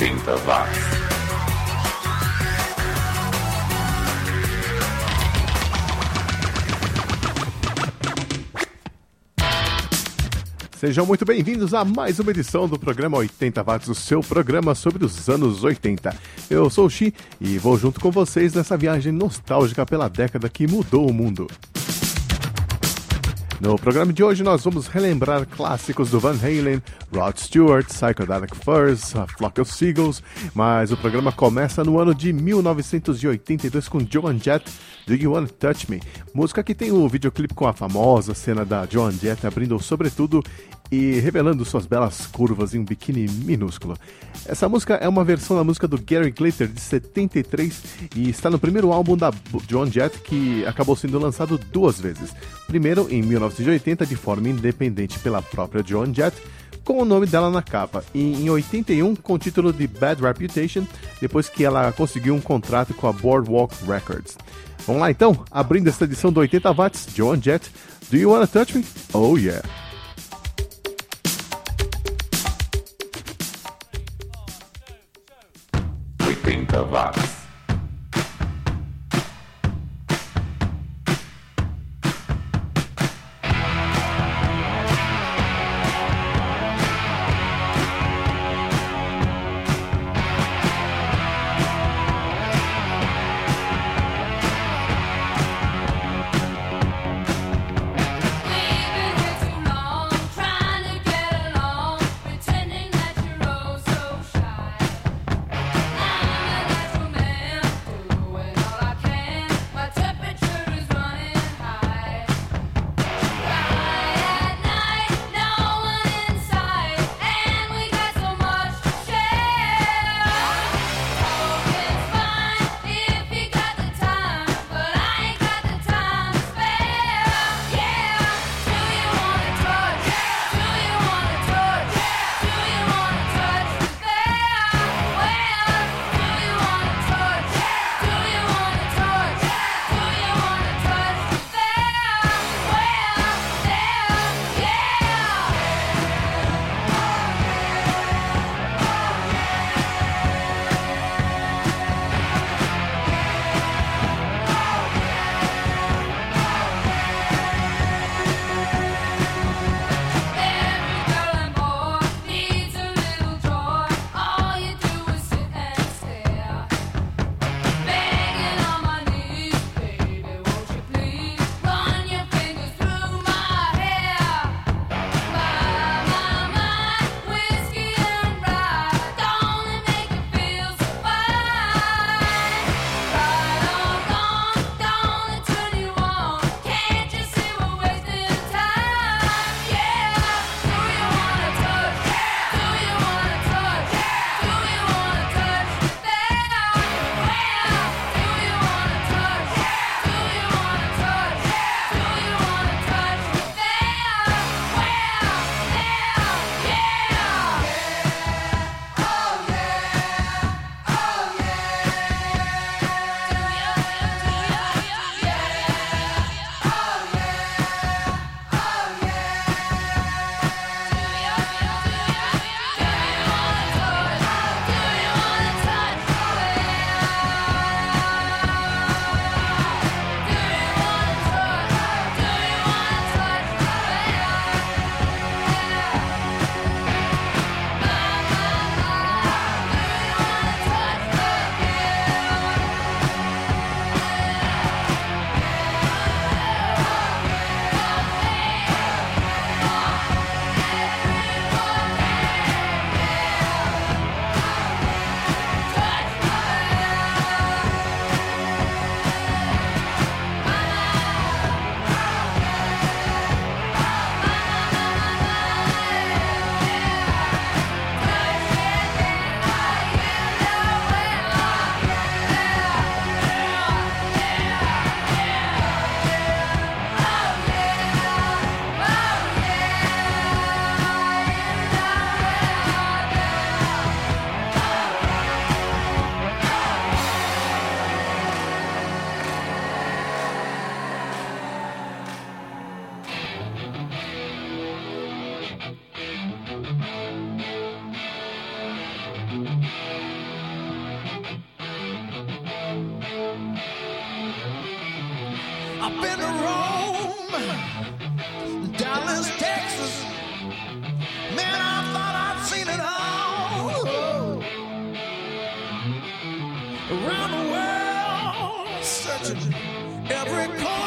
80 watts. Sejam muito bem-vindos a mais uma edição do programa 80 Watts, o seu programa sobre os anos 80. Eu sou o Xi e vou junto com vocês nessa viagem nostálgica pela década que mudou o mundo. No programa de hoje nós vamos relembrar clássicos do Van Halen, Rod Stewart, Psychedelic Furs, A Flock of Seagulls, mas o programa começa no ano de 1982 com Joan Jett, Do You Wanna Touch Me? Música que tem o videoclipe com a famosa cena da Joan Jett abrindo sobretudo e revelando suas belas curvas em um biquíni minúsculo. Essa música é uma versão da música do Gary Glitter de 73 e está no primeiro álbum da Joan Jett que acabou sendo lançado duas vezes. Primeiro em 1980 de forma independente pela própria Joan Jett, com o nome dela na capa, e em 81 com o título de Bad Reputation, depois que ela conseguiu um contrato com a Boardwalk Records. Vamos lá então, abrindo esta edição do 80 watts, Joan Jett, Do You Wanna Touch Me? Oh yeah! 80 Every call.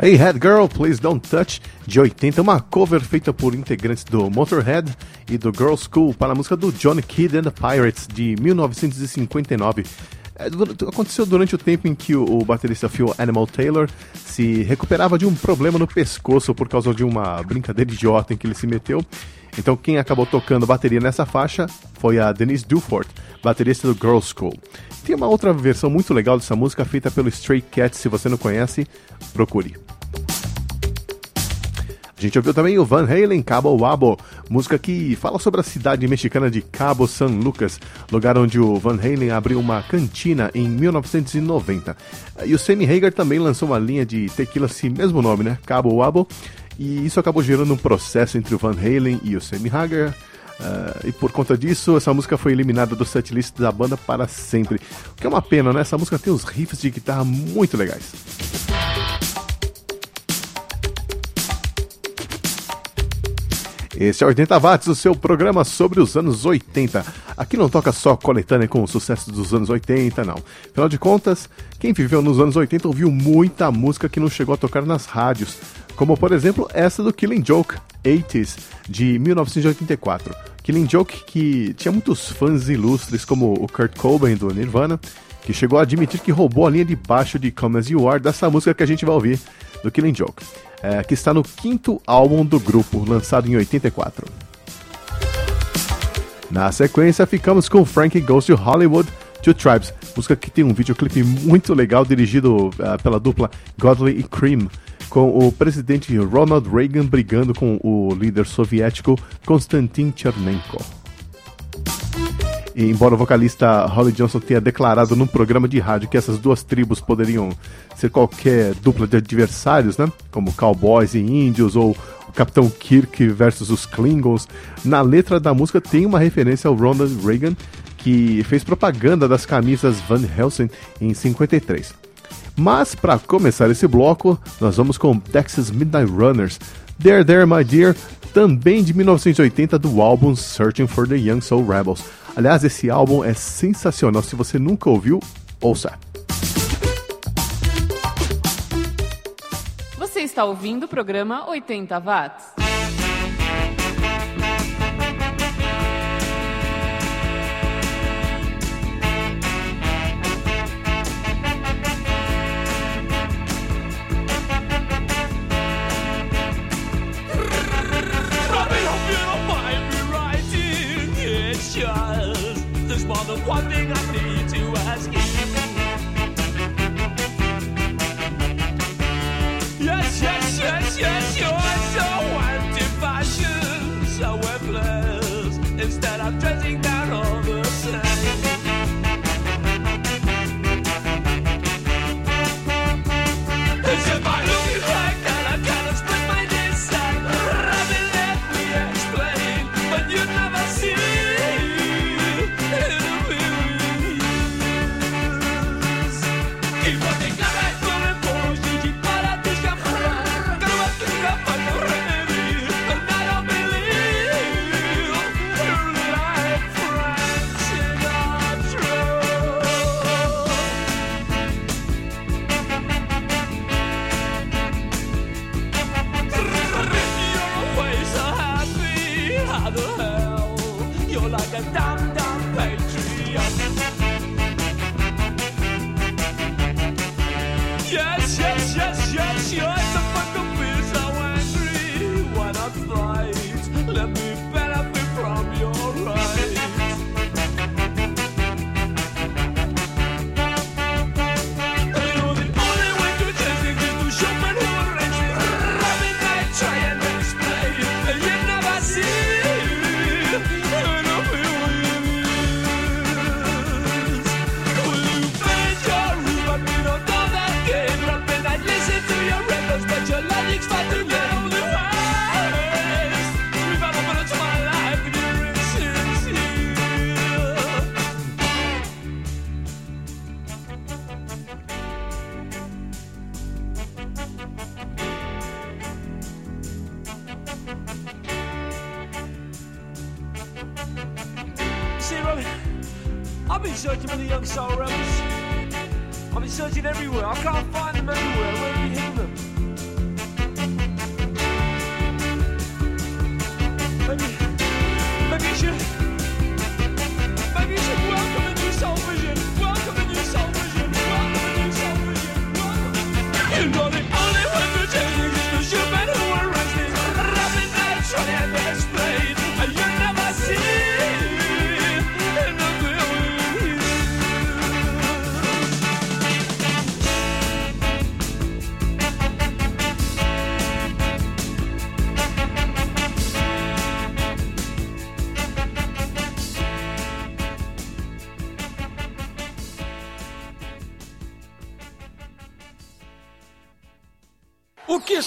Head Girl, Please Don't Touch, de 80, uma cover feita por integrantes do Motorhead e do Girl School para a música do Johnny Kidd and the Pirates, de 1959. É, Aconteceu durante o tempo em que o baterista Phil Animal Taylor se recuperava de um problema no pescoço por causa de uma brincadeira idiota em que ele se meteu. Então quem acabou tocando bateria nessa faixa foi a Denise Dufort, baterista do Girl School. Tem uma outra versão muito legal dessa música feita pelo Stray Cats, se você não conhece, procure. A gente ouviu também o Van Halen Cabo Wabo, música que fala sobre a cidade mexicana de Cabo San Lucas, lugar onde o Van Halen abriu uma cantina em 1990. E o Sammy Hagar também lançou uma linha de tequila assim mesmo nome, né? Cabo Wabo. E isso acabou gerando um processo entre o Van Halen e o Sammy Hagar. ah, e por conta disso, essa música foi eliminada do setlist da banda para sempre. O que é uma pena, né? Essa música tem uns riffs de guitarra muito legais. Esse é o 80 Watts, o seu programa sobre os anos 80. Aqui não toca só coletânea com o sucesso dos anos 80, não. Afinal de contas, quem viveu nos anos 80 ouviu muita música que não chegou a tocar nas rádios, como por exemplo essa do Killing Joke, 80s, de 1984. Killing Joke que tinha muitos fãs ilustres, como o Kurt Cobain do Nirvana, que chegou a admitir que roubou a linha de baixo de Come As You Are dessa música que a gente vai ouvir, do Killing Joke, é, que está no quinto álbum do grupo, lançado em 84. Na sequência, ficamos com Frankie Goes to Hollywood, Two Tribes, música que tem um videoclipe muito legal dirigido ah, pela dupla Godley e Cream, com o presidente Ronald Reagan brigando com o líder soviético Konstantin Chernenko. E embora o vocalista Holly Johnson tenha declarado num programa de rádio que essas duas tribos poderiam ser qualquer dupla de adversários, né? Como cowboys e índios ou o Capitão Kirk versus os Klingons, na letra da música tem uma referência ao Ronald Reagan, que fez propaganda das camisas Van Helsing em 53. Mas para começar esse bloco, nós vamos com Texas Midnight Runners, There There My Dear, também de 1980 do álbum Searching for the Young Soul Rebels. Aliás, esse álbum é sensacional, se você nunca ouviu, ouça. Você está ouvindo o programa 80 Watts.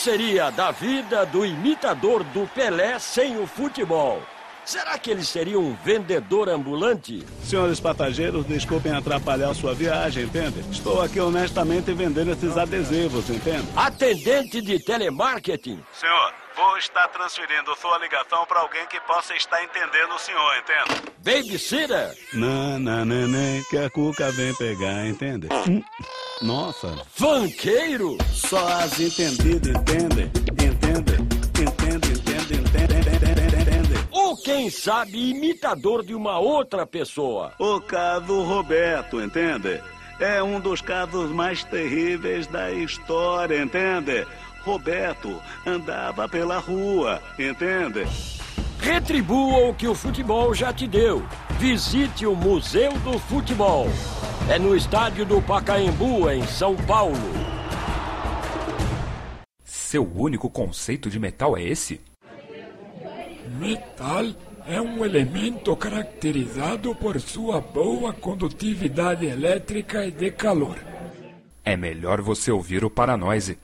Seria da vida do imitador do Pelé sem o futebol? Será que ele seria um vendedor ambulante? Senhores passageiros, desculpem atrapalhar sua viagem, entende? Estou aqui honestamente vendendo esses adesivos, entende? Atendente de telemarketing? Senhor, vou estar transferindo sua ligação para alguém que possa estar entendendo o senhor, entende? Babysitter? Não, não, não, não, que a cuca vem pegar, entende? Nossa, Fanqueiro? só as entendidas entendem, entende? Entende, entende, entende, entende, entende. Ou quem sabe imitador de uma outra pessoa? O caso Roberto, entende? É um dos casos mais terríveis da história, entende? Roberto andava pela rua, entende? Retribua o que o futebol já te deu. Visite o Museu do Futebol. É no estádio do Pacaembu, em São Paulo. Seu único conceito de metal é esse? Metal é um elemento caracterizado por sua boa condutividade elétrica e de calor. É melhor você ouvir o Paranoise.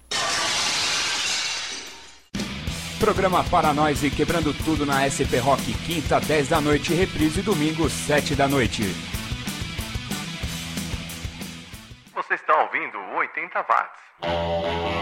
Programa Paranoise quebrando tudo na SP Rock, quinta, 10 da noite, reprise domingo, 7 da noite. Você está ouvindo o 80 watts.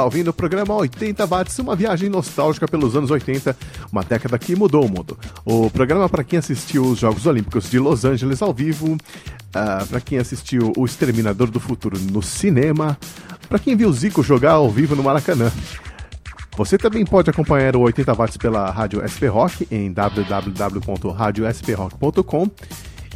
Está ouvindo o programa 80 Watts, uma viagem nostálgica pelos anos 80, uma década que mudou o mundo. O programa para quem assistiu os Jogos Olímpicos de Los Angeles ao vivo, para quem assistiu O Exterminador do Futuro no cinema, para quem viu Zico jogar ao vivo no Maracanã. Você também pode acompanhar o 80 Watts pela Rádio SP Rock em www.radiosprock.com.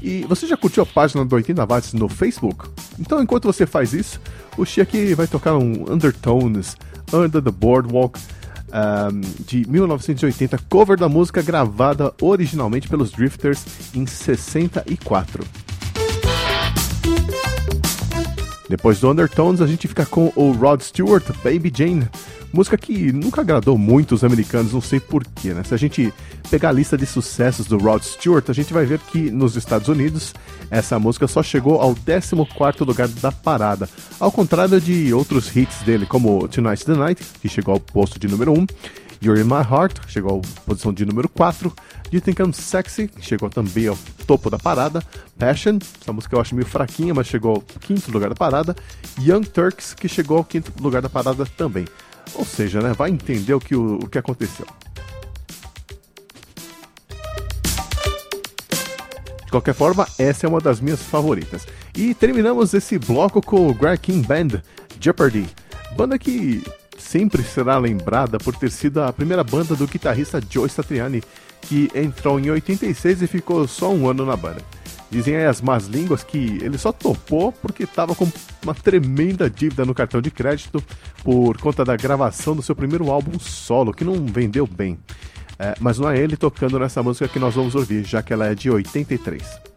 E você já curtiu a página do 80 Watts no Facebook? Então, enquanto você faz isso, o Chiaki vai tocar um Undertones, Under the Boardwalk, um, de 1980, cover da música gravada originalmente pelos Drifters em 64. Depois do Undertones, a gente fica com o Rod Stewart, Baby Jane. Música que nunca agradou muito os americanos, não sei porquê, né? Se a gente pegar a lista de sucessos do Rod Stewart, a gente vai ver que nos Estados Unidos essa música só chegou ao 14º lugar da parada, ao contrário de outros hits dele, como Tonight's the Night, que chegou ao posto de número 1, You're in My Heart, chegou à posição de número 4, You Think I'm Sexy, chegou também ao topo da parada, Passion, essa música eu acho meio fraquinha, mas chegou ao quinto lugar da parada, Young Turks, que chegou ao quinto lugar da parada também. Ou seja, né, vai entender o que, o, o que aconteceu. De qualquer forma, essa é uma das minhas favoritas. E terminamos esse bloco com o Greg King Band, Jeopardy, banda que sempre será lembrada por ter sido a primeira banda do guitarrista Joe Satriani, que entrou em 86 e ficou só um ano na banda. Dizem aí as más línguas que ele só topou porque estava com uma tremenda dívida no cartão de crédito por conta da gravação do seu primeiro álbum solo, que não vendeu bem. É, mas não é ele tocando nessa música que nós vamos ouvir, já que ela é de 83.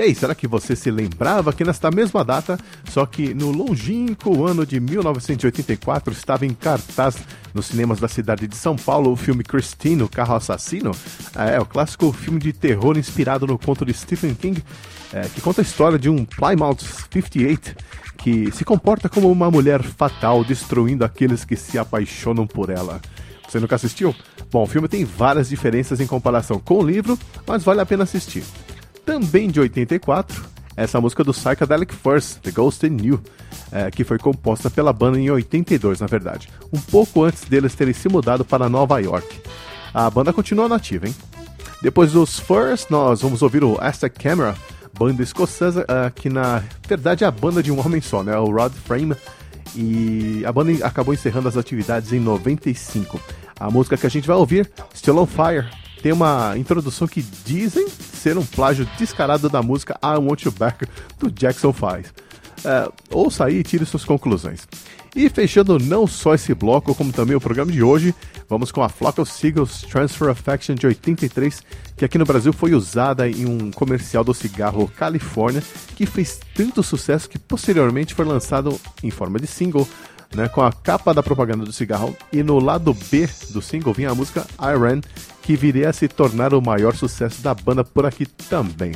E aí, será que você se lembrava que nesta mesma data, só que no longínquo ano de 1984, estava em cartaz nos cinemas da cidade de São Paulo o filme Christine, o Carro Assassino? É, o clássico filme de terror inspirado no conto de Stephen King, é, que conta a história de um Plymouth 58 que se comporta como uma mulher fatal, destruindo aqueles que se apaixonam por ela. Você nunca assistiu? Bom, o filme tem várias diferenças em comparação com o livro, mas vale a pena assistir. Também de 84, essa música do Psychedelic First, The Ghost in You, é, que foi composta pela banda em 82, na verdade, um pouco antes deles terem se mudado para Nova York. A banda continua nativa, hein? Depois dos First, nós vamos ouvir o Aztec Camera, banda escocesa, uh, que na verdade é a banda de um homem só, né? O Rod Frame. E a banda acabou encerrando as atividades em 95. A música que a gente vai ouvir, Still on Fire, tem uma introdução que dizem ser um plágio descarado da música I Want You Back do Jackson 5. Uh, ouça aí e tire suas conclusões. E fechando não só esse bloco, como também o programa de hoje, vamos com a Flock of Seagulls Transfer Affection de 83, que aqui no Brasil foi usada em um comercial do cigarro California, que fez tanto sucesso que posteriormente foi lançado em forma de single, né, com a capa da propaganda do cigarro, e no lado B do single vinha a música Iron, que viria a se tornar o maior sucesso da banda por aqui também.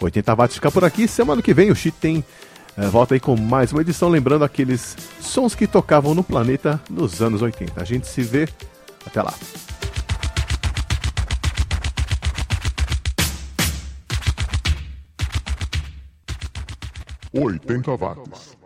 80 watts fica por aqui, semana que vem o Cheat tem é, volta aí com mais uma edição, lembrando aqueles sons que tocavam no planeta nos anos 80. A gente se vê, até lá. Oitenta watts.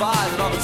five and all the